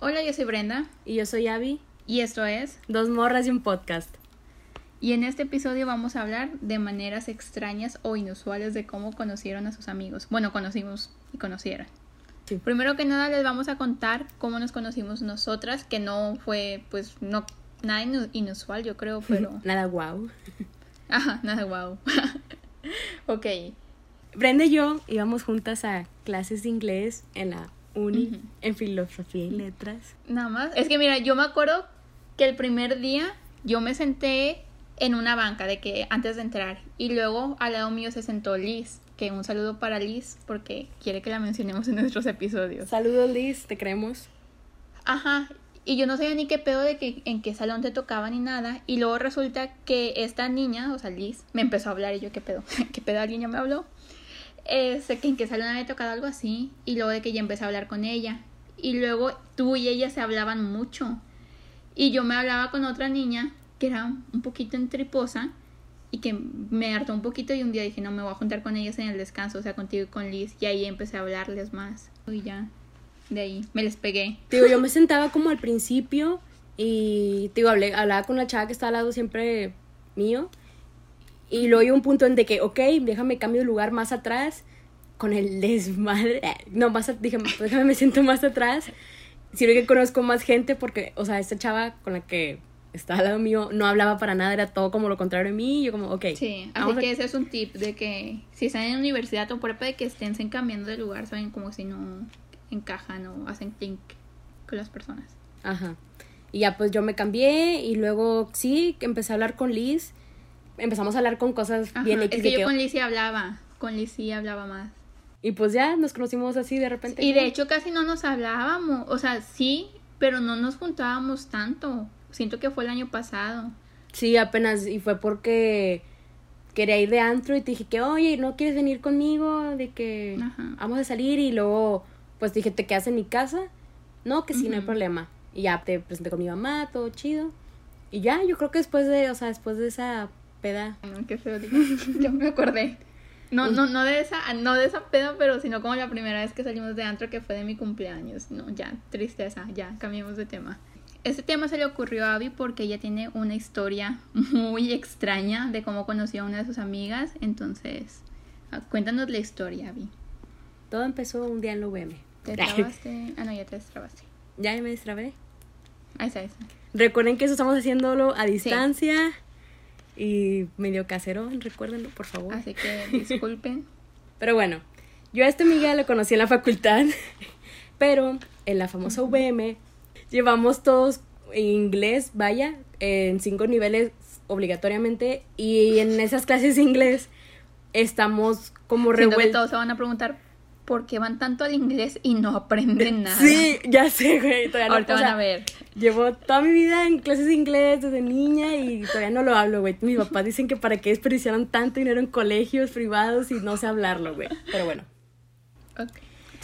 Hola, yo soy Brenda Y yo soy Abby. y esto es. Dos morras y un podcast. Y en este episodio vamos a hablar de maneras extrañas o inusuales de cómo conocieron a sus amigos. Bueno, conocimos y conocieron. Sí. Primero que nada les vamos a contar cómo nos conocimos nosotras, que no fue pues no nada inu- inusual, yo creo, pero Nada guau. ajá, nada guau. ok. Brenda y yo íbamos juntas a clases de inglés en la uni, en filosofía y letras. Nada más. Es que mira, yo me acuerdo que el primer día yo me senté en una banca de que antes de entrar y luego al lado mío se sentó Liz, que un saludo para Liz porque quiere que la mencionemos en nuestros episodios. Saludos Liz, te creemos. Ajá. Y yo no sabía ni qué pedo de que en qué salón te tocaba ni nada. Y luego resulta que esta niña, o sea, Liz, me empezó a hablar y yo, ¿qué pedo? ¿Qué pedo alguien ya me habló? Este, que en qué salón había tocado algo así. Y luego de que ya empecé a hablar con ella. Y luego tú y ella se hablaban mucho. Y yo me hablaba con otra niña que era un poquito entriposa y que me hartó un poquito y un día dije, no, me voy a juntar con ellas en el descanso, o sea, contigo y con Liz. Y ahí empecé a hablarles más. Y ya, de ahí, me les pegué. Digo, yo me sentaba como al principio y, digo, hablé, hablaba con la chava que está al lado siempre mío. Y luego hay un punto en de que, ok, déjame cambio de lugar más atrás con el desmadre. No, más, dije, déjame me siento más atrás. Sirve que conozco más gente porque, o sea, esta chava con la que está al lado mío no hablaba para nada, era todo como lo contrario de mí. y Yo como, ok. Sí, así vamos a- que ese es un tip de que si están en universidad o prepa de que estén cambiando de lugar, saben como si no encajan o hacen clic con las personas. Ajá. Y ya pues yo me cambié y luego sí, que empecé a hablar con Liz. Empezamos a hablar con cosas Ajá, bien Es que yo que- con Liz sí hablaba, con Liz sí hablaba más. Y pues ya nos conocimos así de repente. Y de hecho casi no nos hablábamos, o sea, sí, pero no nos juntábamos tanto. Siento que fue el año pasado. Sí, apenas. Y fue porque quería ir de antro y te dije que, oye, ¿no quieres venir conmigo? De que Ajá. vamos a salir. Y luego, pues dije, ¿te quedas en mi casa? No, que sí, no hay problema. Y ya te presenté con mi mamá, todo chido. Y ya, yo creo que después de, o sea, después de esa peda. No, qué feo, yo me acordé. No, no, no de esa, no de esa peda, pero sino como la primera vez que salimos de antro que fue de mi cumpleaños. No, ya, tristeza, ya, cambiamos de tema. Este tema se le ocurrió a Abby porque ella tiene una historia muy extraña de cómo conoció a una de sus amigas. Entonces, ah, cuéntanos la historia, Abby. Todo empezó un día en la UVM. ¿Te trabaste? Ah, no, ya te destrabaste. ya me destrabé. Ahí está, ahí está. Recuerden que eso estamos haciéndolo a distancia y medio casero, recuérdenlo, por favor. Así que disculpen. Pero bueno, yo a esta amiga la conocí en la facultad, pero en la famosa VM llevamos todos inglés, vaya, en cinco niveles obligatoriamente y en esas clases de inglés estamos como revueltos. todos se van a preguntar por qué van tanto al inglés y no aprenden nada. Sí, ya sé, güey. Todavía no, Ahorita o van sea, a ver. Llevo toda mi vida en clases de inglés desde niña y todavía no lo hablo, güey. Mis papás dicen que para qué desperdiciaron tanto dinero en colegios privados y no sé hablarlo, güey. Pero bueno.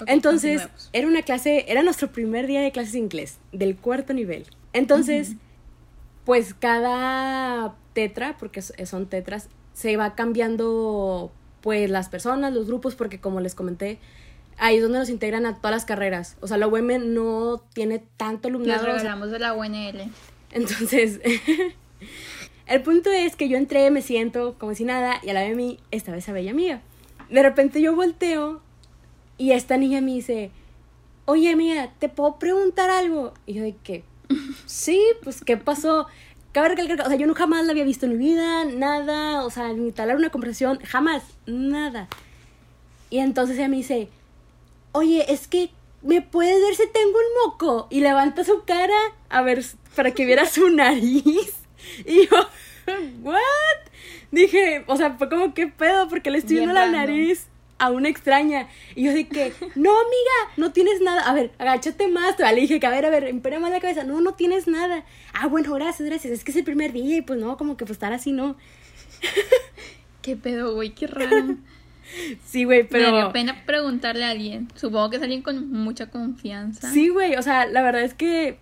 Entonces, era una clase, era nuestro primer día de clases de inglés, del cuarto nivel. Entonces, pues cada tetra, porque son tetras, se va cambiando pues las personas, los grupos, porque como les comenté, ahí es donde nos integran a todas las carreras. O sea, la UM no tiene tanto alumnado. o sea, regalamos de la UNL. entonces, el punto es que yo entré, me siento como si nada, y a la vez mí estaba esa bella amiga. De repente yo volteo y esta niña me dice, oye amiga, ¿te puedo preguntar algo? Y yo de que, sí, pues ¿qué pasó? Cabe recalcar, o sea, yo no jamás la había visto en mi vida, nada, o sea, ni talar una conversación, jamás, nada. Y entonces ella me dice, oye, es que me puedes ver si tengo un moco. Y levanta su cara a ver para que viera su nariz. Y yo, ¿what? Dije, o sea, fue como, ¿qué pedo? Porque le estoy viendo la nariz a una extraña. Y yo que, no, amiga, no tienes nada. A ver, agáchate más. Le dije que, a ver, a ver, impera más la cabeza. No, no tienes nada. Ah, bueno, gracias, gracias. Es que es el primer día y pues no, como que pues estar así, no. ¿Qué pedo, güey? Qué raro. Sí, güey, Pero... Me pena preguntarle a alguien. Supongo que es alguien con mucha confianza. Sí, güey, o sea, la verdad es que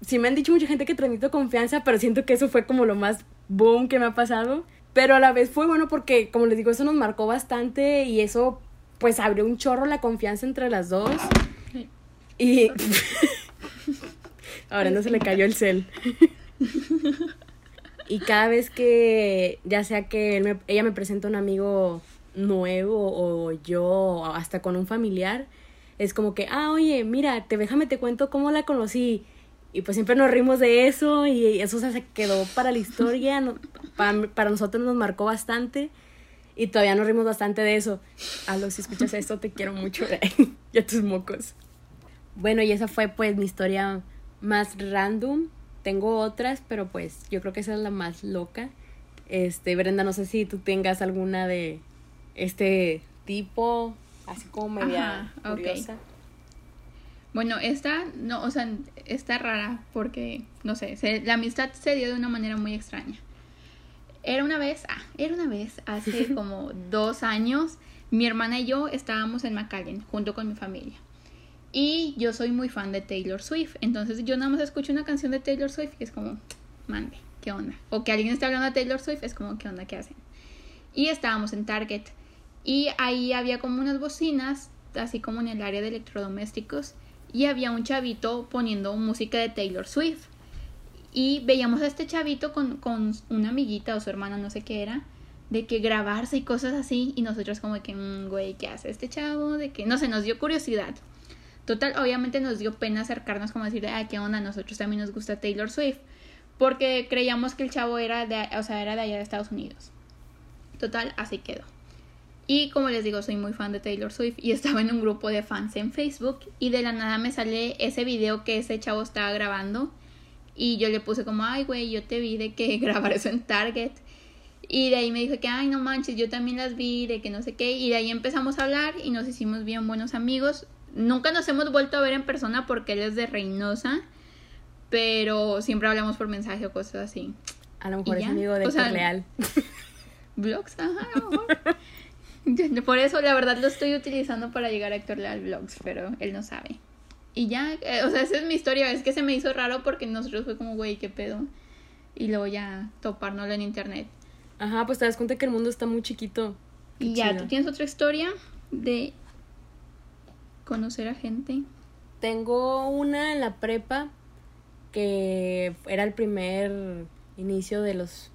sí me han dicho mucha gente que transmito confianza, pero siento que eso fue como lo más boom que me ha pasado. Pero a la vez fue bueno porque, como les digo, eso nos marcó bastante y eso pues abrió un chorro la confianza entre las dos. Y Ahora no se le cayó el cel. y cada vez que, ya sea que él me- ella me presenta un amigo nuevo o yo hasta con un familiar, es como que, ah, oye, mira, te déjame te cuento cómo la conocí. Y pues siempre nos rimos de eso y eso se quedó para la historia, no- para, para nosotros nos marcó bastante y todavía nos rimos bastante de eso. Alo, si escuchas esto, te quiero mucho y a tus mocos. Bueno, y esa fue pues mi historia más random. Tengo otras, pero pues yo creo que esa es la más loca. Este, Brenda, no sé si tú tengas alguna de este tipo, así como media Ajá, curiosa. Bueno, esta, no, o sea, está rara porque, no sé, se- la amistad se dio de una manera muy extraña. Era una vez, ah, era una vez, hace como dos años, mi hermana y yo estábamos en McAllen junto con mi familia. Y yo soy muy fan de Taylor Swift, entonces yo nada más escucho una canción de Taylor Swift y es como, mande, ¿qué onda? O que alguien está hablando de Taylor Swift, es como, ¿qué onda? ¿Qué hacen? Y estábamos en Target. Y ahí había como unas bocinas, así como en el área de electrodomésticos. Y había un chavito poniendo música de Taylor Swift. Y veíamos a este chavito con, con una amiguita o su hermana, no sé qué era, de que grabarse y cosas así. Y nosotros como que, "Mm, güey, ¿qué hace este chavo? De que, no sé, nos dio curiosidad. Total, obviamente nos dio pena acercarnos como decirle, ah, ¿qué onda? Nosotros también nos gusta Taylor Swift. Porque creíamos que el chavo era de, o sea, era de allá de Estados Unidos. Total, así quedó. Y como les digo, soy muy fan de Taylor Swift y estaba en un grupo de fans en Facebook y de la nada me sale ese video que ese chavo estaba grabando y yo le puse como, ay güey, yo te vi de que grabar eso en Target. Y de ahí me dijo que, ay no manches, yo también las vi, de que no sé qué. Y de ahí empezamos a hablar y nos hicimos bien buenos amigos. Nunca nos hemos vuelto a ver en persona porque él es de Reynosa, pero siempre hablamos por mensaje o cosas así. A lo mejor ¿Y es amigo de O sea, Leal. Vlogs, ajá, a lo mejor. Por eso, la verdad, lo estoy utilizando para llegar a Héctor Leal Vlogs, pero él no sabe. Y ya, eh, o sea, esa es mi historia. Es que se me hizo raro porque nosotros fue como, güey, qué pedo. Y luego ya topárnoslo en internet. Ajá, pues te das cuenta que el mundo está muy chiquito. Qué y ya. ¿tú tienes otra historia de conocer a gente? Tengo una en la prepa que era el primer inicio de los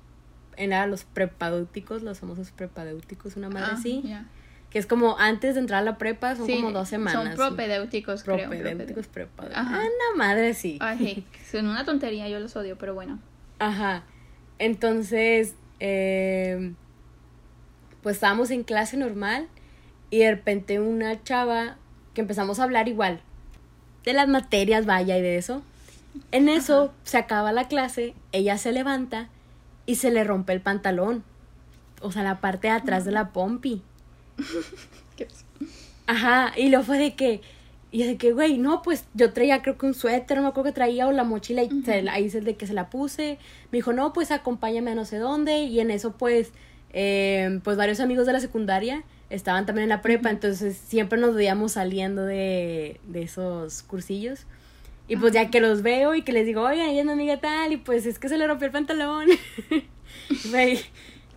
era los prepadéuticos, los famosos prepadéuticos, una madre Ah, así, ya. que es como antes de entrar a la prepa, son Sí, como dos semanas. Son propedéuticos, creo. propedéuticos, prepa. Ajá. Ah, una madre sí. Ay, son una tontería, yo los odio, pero bueno. Ajá. Entonces, eh, pues estábamos en clase normal y de repente una chava que empezamos a hablar igual de las materias, vaya, y de eso. En eso se acaba la clase, ella se levanta y se le rompe el pantalón. O sea, la parte de atrás de la pompi. ¿Qué- Ajá, y luego fue de que, y de que, güey, no, pues yo traía creo que un suéter, no me acuerdo que traía, o la mochila, y se la- ahí es de que se la puse. Me dijo, no, pues acompáñame a no sé dónde, y en eso, pues, eh, pues varios amigos de la secundaria estaban también en la prepa, entonces siempre nos veíamos saliendo de, de esos cursillos. Y pues ya que los veo y que les digo, oigan, ella es mi amiga tal, y pues es que se le rompió el pantalón.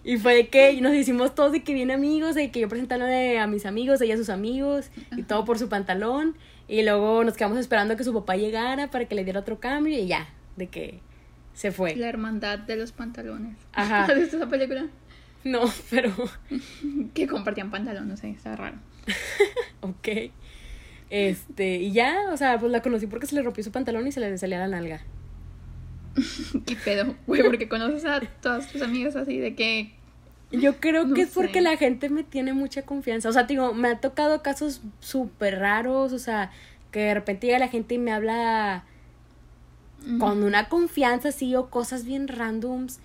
Y fue de que nos hicimos todos de que bien amigos, de que yo presentándole a mis amigos, ella a sus amigos, y todo por su pantalón. Y luego nos quedamos esperando a que su papá llegara para que le diera otro cambio y ya, de que se fue. La hermandad de los pantalones. Ajá. ¿Has visto esa película? No, pero, Que compartían pantalón, no sé, está raro. ok. Este, y ya, o sea, pues la conocí porque se le rompió su pantalón y se le salía la nalga. ¿Qué pedo? Güey, porque conoces a todas tus amigas así de que... Yo creo No que es porque sé. la gente me tiene mucha confianza. O sea, digo, me ha tocado casos súper raros, o sea, que de repente llega la gente y me habla con una confianza así o cosas bien randoms.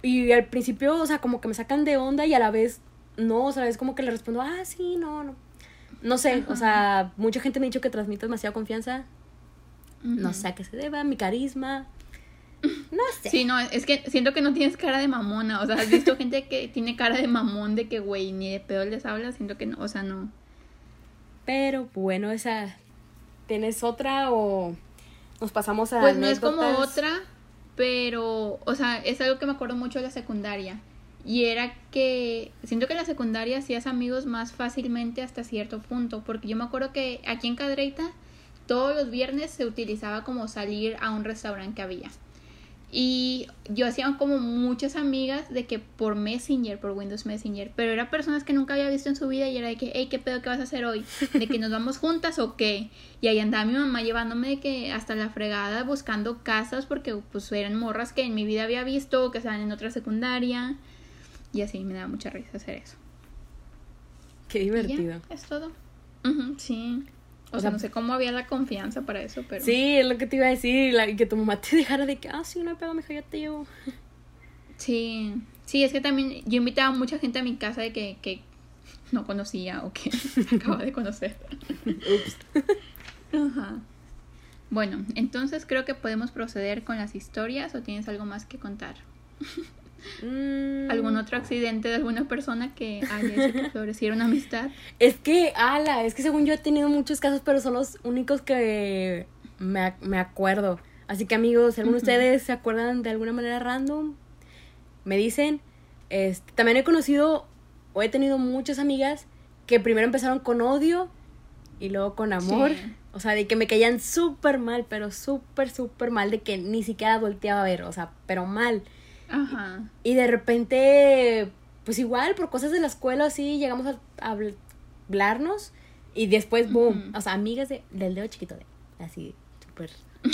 Y al principio, o sea, como que me sacan de onda y a la vez no, o sea, es como que le respondo, ah, sí, no, no. No sé, o sea, mucha gente me ha dicho que transmito demasiada confianza. No sé a qué se deba, mi carisma. No sé. Sí, no, es que siento que no tienes cara de mamona. O sea, has visto gente que tiene cara de mamón de que, güey, ni de pedo les habla. Siento que no, o sea, no. Pero bueno, esa. ¿Tienes otra o nos pasamos a Pues no es como anécdotas? otra, pero, o sea, es algo que me acuerdo mucho de la secundaria. Y era que siento que en la secundaria hacías amigos más fácilmente hasta cierto punto. Porque yo me acuerdo que aquí en Cadreita todos los viernes se utilizaba como salir a un restaurante que había. Y yo hacía como muchas amigas de que por Messenger, por Windows Messenger, pero eran personas que nunca había visto en su vida y era de que, hey, ¿qué pedo que vas a hacer hoy? ¿De que nos vamos juntas o qué? Y ahí andaba mi mamá llevándome de que hasta la fregada buscando casas porque pues eran morras que en mi vida había visto o que estaban en otra secundaria. Y así me daba mucha risa hacer eso. Qué ya, divertido. es todo. Sí. O, O sea, sea, no sé cómo había la confianza para eso, pero... Sí, es lo que te iba a decir. la- que tu mamá te dejara de que, ah, sí, no hay pedo, mija, ya te llevo. Sí, sí, es que también yo invitaba a mucha gente a mi casa de que, que no conocía o que acababa de conocer. Ups. Ajá. Bueno, entonces creo que podemos proceder con las historias o tienes algo más que contar. Mm. ¿Algún otro accidente de alguna persona que haya hecho que floreciera una amistad? Es que, ala, es que según yo he tenido muchos casos, pero son los únicos que me, me acuerdo. Así que amigos, si alguno de ustedes se acuerdan de alguna manera random, me dicen. Este, también he conocido o he tenido muchas amigas que primero empezaron con odio y luego con amor. Sí. O sea, de que me caían súper mal, pero súper, súper mal, de que ni siquiera volteaba a ver, o sea, pero mal. Ajá. Y de repente, pues igual, por cosas de la escuela, así, llegamos a, a habl- hablarnos. Y después, boom. O sea, amigas de, del dedo chiquito, de, así, súper.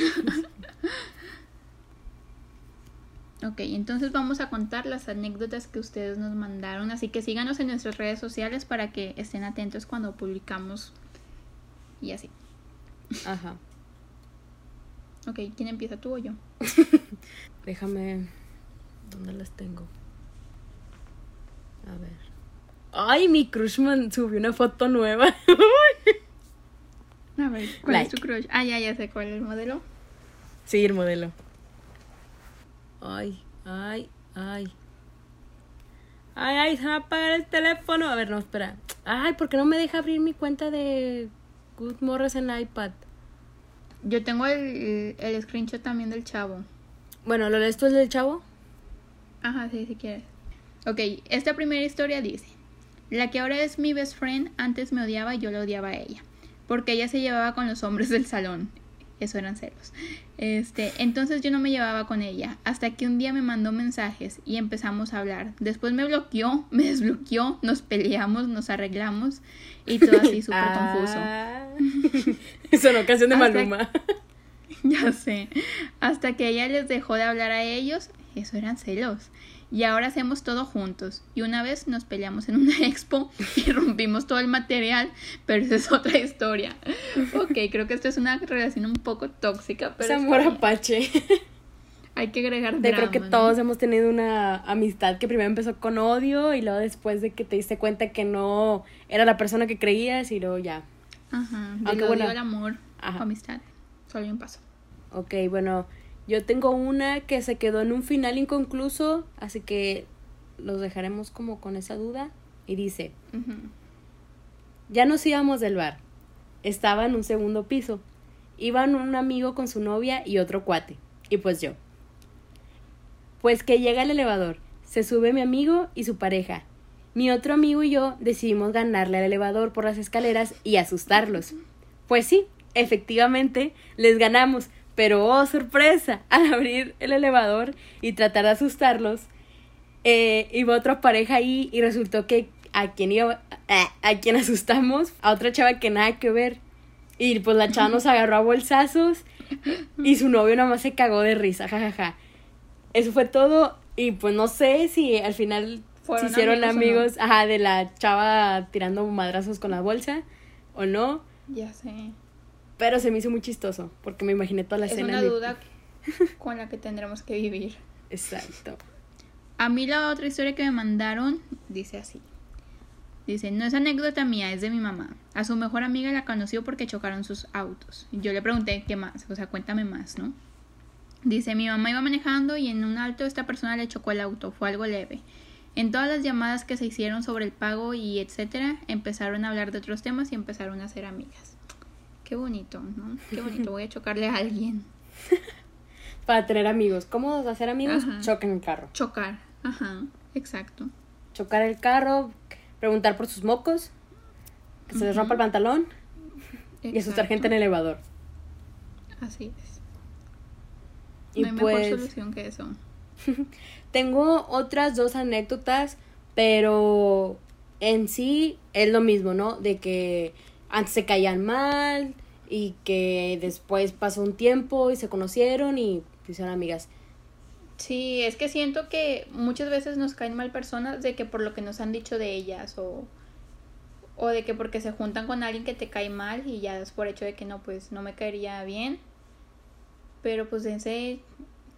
Ok, entonces vamos a contar las anécdotas que ustedes nos mandaron, así que síganos en nuestras redes sociales para que estén atentos cuando publicamos y así. Ajá. Ok, ¿quién empieza tú o yo? Déjame. ¿Dónde las tengo? A ver. Ay, mi crushman subió una foto nueva. A ver, ¿cuál Like. es tu crush? Ah, ya, ya sé cuál es el modelo. sí, el modelo. Ay, ay, ay. Ay, ay, se va a apagar el teléfono. A ver, no, espera. Ay, ¿por qué no me deja abrir mi cuenta de Good Morris en la iPad? Yo tengo el, el screenshot también del chavo. Bueno, ¿lo lees tú el del chavo? Ajá, sí, si quieres. Ok, esta primera historia dice: La que ahora es mi best friend antes me odiaba y yo la odiaba a ella. Porque ella se llevaba con los hombres del salón. Eso eran celos. Este, entonces yo no me llevaba con ella. Hasta que un día me mandó mensajes y empezamos a hablar. Después me bloqueó, me desbloqueó, nos peleamos, nos arreglamos y todo así súper confuso. Ah. Sonó canción de Hasta- Maluma. Ya sé. Hasta que ella les dejó de hablar a ellos, eso eran celos. Y ahora hacemos todo juntos. Y una vez nos peleamos en una expo y rompimos todo el material, pero esa es otra historia. Ok, creo que esto es una relación un poco tóxica, Es pero está amor apache. hay que agregar De drama, creo que ¿no? todos hemos tenido una amistad que primero empezó con odio y luego después de que te diste cuenta que no era la persona que creías y luego ya. Ajá, del Aunque odio bueno. al amor Ajá. amistad. Solo hay un paso. Ok, bueno, yo tengo una que se quedó en un final inconcluso, así que los dejaremos como con esa duda. Y dice, ya nos íbamos del bar. Estaba en un segundo piso. Iban un amigo con su novia y otro cuate. Y pues yo. Pues que llega el elevador. Se sube mi amigo y su pareja. Mi otro amigo y yo decidimos ganarle al elevador por las escaleras y asustarlos. Pues sí, efectivamente, les ganamos. Pero oh, sorpresa, al abrir el elevador y tratar de asustarlos, eh, iba otra pareja ahí y resultó que a quien iba, a, a quien asustamos, a otra chava que nada que ver. Y pues la chava nos agarró a bolsazos y su novio nada más se cagó de risa, jajaja. Eso fue todo y pues no sé si al final se ¿Fueron hicieron amigos, ajá, de la chava tirando madrazos con la bolsa o no, Ya sé. Pero se me hizo muy chistoso porque me imaginé toda la Es escena. una de- duda con la que tendremos que vivir. Exacto. A mí la otra historia que me mandaron dice así. Dice, no es anécdota mía, es de mi mamá. A su mejor amiga la conoció porque chocaron sus autos. Y Yo le pregunté qué más, o sea, cuéntame más, ¿no? Dice, mi mamá iba manejando y en un alto esta persona le chocó el auto, fue algo leve. En todas las llamadas que se hicieron sobre el pago y etcétera, empezaron a hablar de otros temas y empezaron a ser amigas. Qué bonito, ¿no? Qué bonito, voy a chocarle a alguien. Para tener amigos. ¿Cómo hacer amigos? Ajá. Choquen el carro. Chocar, ajá, exacto. Chocar el carro, preguntar por sus mocos, que se les rompa el pantalón y asustar Exacto. gente en el elevador. Así es. Y no hay pues mejor solución que eso. tengo otras dos anécdotas, pero en sí es lo mismo, ¿no? De que antes se caían mal y que después pasó un tiempo y se conocieron y pues son amigas. Sí, es que siento que muchas veces nos caen mal personas de que por lo que nos han dicho de ellas o, o de que porque se juntan con alguien que te cae mal y ya es por hecho de que no, pues no me caería bien. Pero pues dense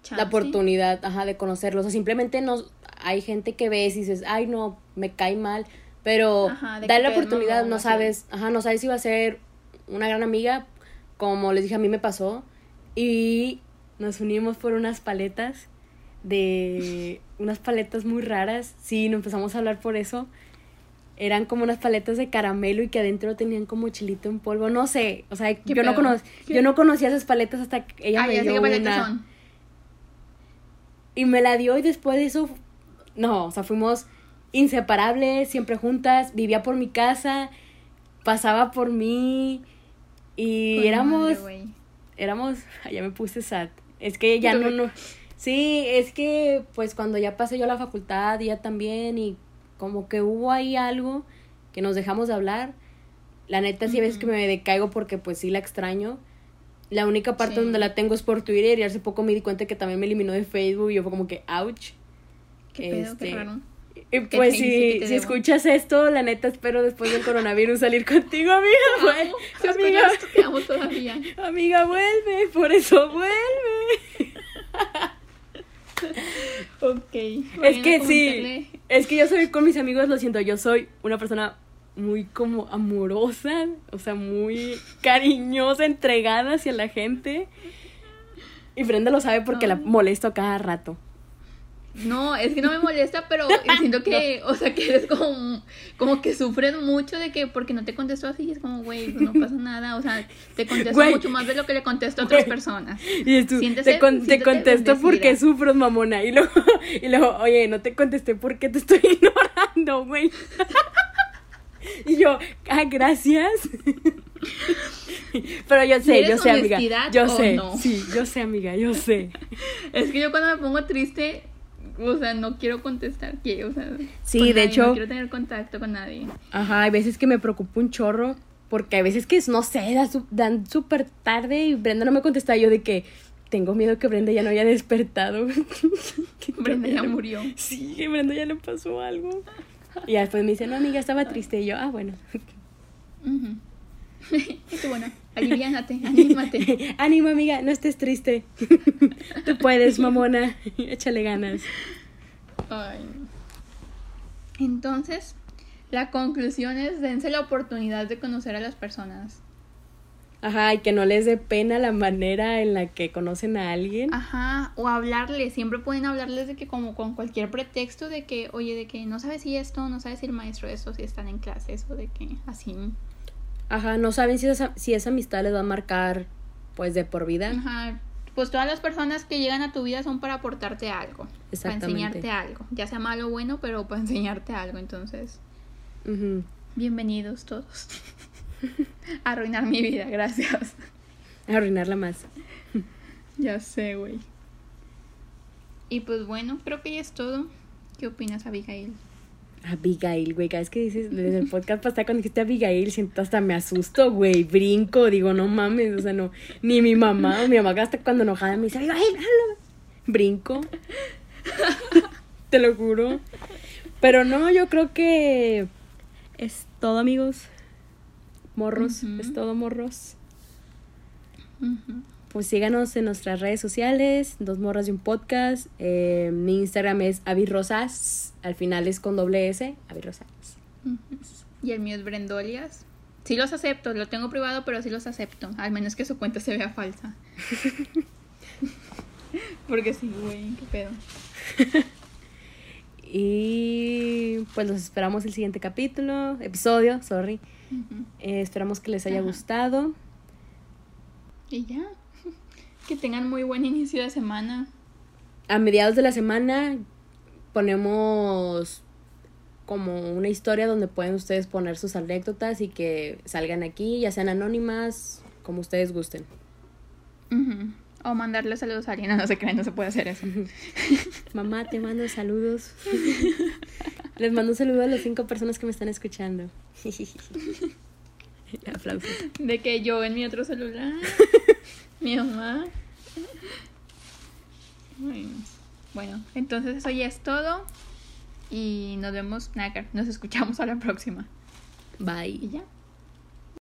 chance. La oportunidad, ajá, de conocerlos. O simplemente no, hay gente que ves y dices, ay no, me cae mal. Pero Ajá, dale la oportunidad, no sabes, ajá, no sabes si va a ser una gran amiga. Como les dije, a mí me pasó. Y nos unimos por unas paletas de unas paletas muy raras. Sí, nos empezamos a hablar por eso. Eran como unas paletas de caramelo y que adentro tenían como chilito en polvo. No sé, o sea, ¿Qué yo no, pedo? cono- ¿Qué? yo no conocía esas paletas hasta que ella Ah, me dio una. son. Y me la dio y después de eso, no, o sea, fuimos inseparables, siempre juntas, vivía por mi casa, pasaba por mí y éramos, madre, éramos, ya me puse sad. Es que ya no, no, sí, es que pues cuando ya pasé yo a la facultad, ella también y como que hubo ahí algo que nos dejamos de hablar. La neta sí a veces que me decaigo porque pues sí la extraño. La única parte Sí. donde la tengo es por Twitter y hace poco me di cuenta que también me eliminó de Facebook y yo fue como que, ouch. Qué pedo, Este, qué raro. Y pues si, si escuchas esto, la neta espero después del coronavirus salir contigo, amiga. si amiga, esto, te amo todavía. amiga, vuelve, por eso vuelve. Ok. Es que sí, es que yo soy con mis amigos, lo siento, yo soy una persona muy como amorosa, o sea, muy cariñosa, entregada hacia la gente. Y Brenda lo sabe porque la molesto cada rato. No, es que no me molesta, pero siento que, o sea, que eres como, como que sufres mucho de que porque no te contesto así, es como, güey, pues no pasa nada, o sea, te contesto Güey. mucho más de lo que le contesto a otras Güey. personas. Y tú, Siéntese- te, con- te siéntete contesto porque bendecida. sufro, mamona. Y luego, y luego, oye, no te contesté porque te estoy ignorando, güey. Y yo, ah, gracias. Pero yo sé, ¿Quieres yo sé, amiga. Yo sé, no? sí, yo sé, amiga, yo sé. Es que yo cuando me pongo triste, o sea, no quiero contestar, quiero, o sea, Sí, de nadie, hecho- no quiero tener contacto con nadie. Ajá, hay veces que me preocupa un chorro. Porque hay veces que, no sé, dan súper tarde y Brenda no me contesta. Yo de que tengo miedo que Brenda ya no haya despertado. Que Brenda ya murió. Sí, que Brenda ya le pasó algo. Y después me dice, no, amiga, estaba triste. Y yo, ah, bueno. Ujú. y tú, bueno, aliviánate, anímate. Ánimo, amiga, no estés triste. Tú puedes, mamona. Échale ganas. Ay. Entonces, la conclusión es dense la oportunidad de conocer a las personas. Ajá, y que no les dé pena la manera en la que conocen a alguien. Ajá, o hablarles, siempre pueden hablarles de que como con cualquier pretexto de que, oye, de que no sabes si esto, no sabes si el maestro esto, si están en clases o de que así. Ajá, no saben si esa, si esa amistad les va a marcar, pues, de por vida. Ajá, pues todas las personas que llegan a tu vida son para aportarte algo, para Exactamente. enseñarte algo, ya sea malo o bueno, pero para enseñarte algo, entonces, bienvenidos todos. a arruinar mi vida, gracias. Arruinarla más. Ya sé, güey. Y pues bueno, creo que ya es todo. ¿Qué opinas, Abigail? Abigail, güey, cada vez que dices, desde el podcast pasado cuando dijiste Abigail, siento hasta me asusto, güey, brinco, digo, no mames, o sea, no, ni mi mamá, mi mamá hasta cuando enojada me dice, Abigail, habla". brinco, te lo juro, pero no, yo creo que es todo, amigos, morros, es todo, morros, Ujú. Pues síganos en nuestras redes sociales, Dos Morras de un Podcast. eh, mi Instagram es avirrosas, al final es con doble S, avirrosas. Y el mío es Brendolias. Sí los acepto, lo tengo privado, pero sí los acepto. Al menos que su cuenta se vea falsa. Porque sí, güey, qué pedo. Y pues los esperamos el siguiente capítulo, episodio, sorry. Eh, esperamos que les haya Ajá. gustado. Y ya. Que tengan muy buen inicio de semana. A mediados de la semana ponemos como una historia donde pueden ustedes poner sus anécdotas y que salgan aquí, ya sean anónimas, como ustedes gusten. O mandarle saludos a alguien. No, no se creen, no se puede hacer eso. Mamá, te mando saludos. Les mando un saludo a las cinco personas que me están escuchando. Aplausos. De que yo en mi otro celular. Mi mamá. Bueno, entonces eso ya es todo. Y nos vemos, nada, nos escuchamos a la próxima. Bye. Ya.